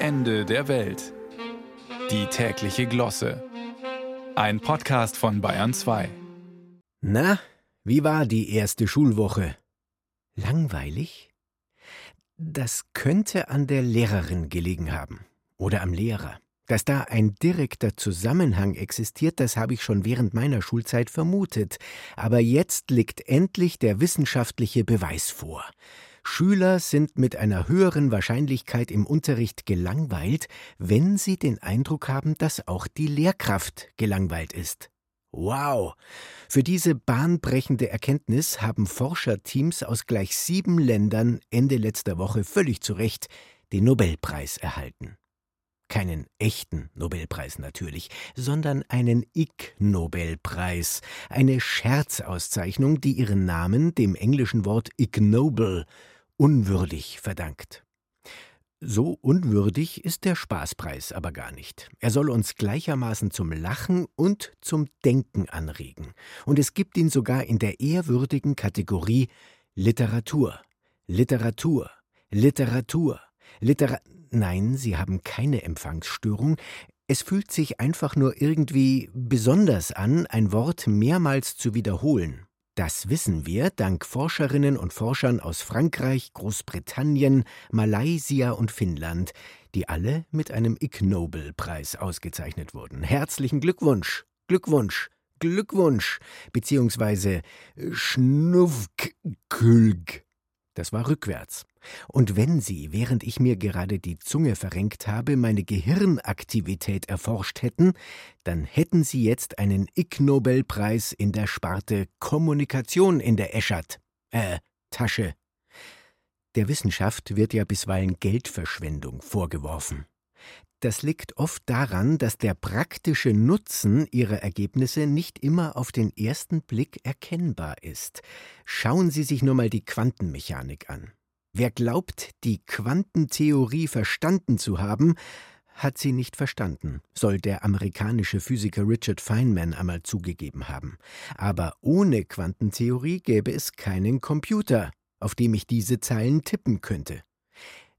Ende der Welt. Die tägliche Glosse. Ein Podcast von Bayern 2. Na, wie war die erste Schulwoche? Langweilig? Das könnte an der Lehrerin gelegen haben. Oder am Lehrer. Dass da ein direkter Zusammenhang existiert, das habe ich schon während meiner Schulzeit vermutet. Aber jetzt liegt endlich der wissenschaftliche Beweis vor. Schüler sind mit einer höheren Wahrscheinlichkeit im Unterricht gelangweilt, wenn sie den Eindruck haben, dass auch die Lehrkraft gelangweilt ist. Wow! Für diese bahnbrechende Erkenntnis haben Forscherteams aus gleich sieben Ländern Ende letzter Woche völlig zu Recht den Nobelpreis erhalten. Keinen echten Nobelpreis natürlich, sondern einen Ig-Nobelpreis, eine Scherzauszeichnung, die ihren Namen dem englischen Wort ignoble, unwürdig verdankt. So unwürdig ist der Spaßpreis aber gar nicht. Er soll uns gleichermaßen zum Lachen und zum Denken anregen. Und es gibt ihn sogar in der ehrwürdigen Kategorie Literatur. Literatur. Literatur. Literatur. Nein, Sie haben keine Empfangsstörung. Es fühlt sich einfach nur irgendwie besonders an, ein Wort mehrmals zu wiederholen. Das wissen wir dank Forscherinnen und Forschern aus Frankreich, Großbritannien, Malaysia und Finnland, die alle mit einem Ig Nobel-Preis ausgezeichnet wurden. Herzlichen Glückwunsch, Glückwunsch, Glückwunsch, beziehungsweise Schnufkülg. Das war rückwärts. Und wenn Sie, während ich mir gerade die Zunge verrenkt habe, meine Gehirnaktivität erforscht hätten, dann hätten Sie jetzt einen Ig Nobelpreis in der Sparte Kommunikation in der Eschat. Äh, Tasche. Der Wissenschaft wird ja bisweilen Geldverschwendung vorgeworfen. Das liegt oft daran, dass der praktische Nutzen ihrer Ergebnisse nicht immer auf den ersten Blick erkennbar ist. Schauen Sie sich nur mal die Quantenmechanik an. Wer glaubt, die Quantentheorie verstanden zu haben, hat sie nicht verstanden, soll der amerikanische Physiker Richard Feynman einmal zugegeben haben. Aber ohne Quantentheorie gäbe es keinen Computer, auf dem ich diese Zeilen tippen könnte.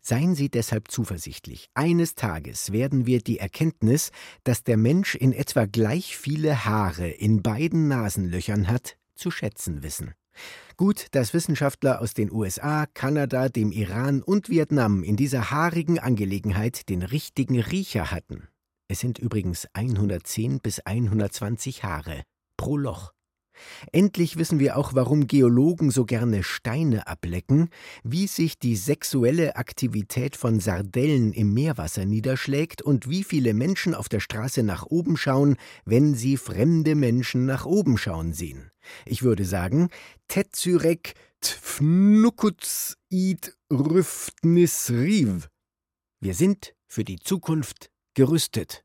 Seien Sie deshalb zuversichtlich. Eines Tages werden wir die Erkenntnis, dass der Mensch in etwa gleich viele Haare in beiden Nasenlöchern hat, zu schätzen wissen. Gut, dass Wissenschaftler aus den USA, Kanada, dem Iran und Vietnam in dieser haarigen Angelegenheit den richtigen Riecher hatten. Es sind übrigens 110 bis 120 Haare pro Loch. Endlich wissen wir auch, warum Geologen so gerne Steine ablecken, wie sich die sexuelle Aktivität von Sardellen im Meerwasser niederschlägt und wie viele Menschen auf der Straße nach oben schauen, wenn sie fremde Menschen nach oben schauen sehen. Ich würde sagen, Tetsyrek tfnukuts id rüftnis riv. Wir sind für die Zukunft gerüstet.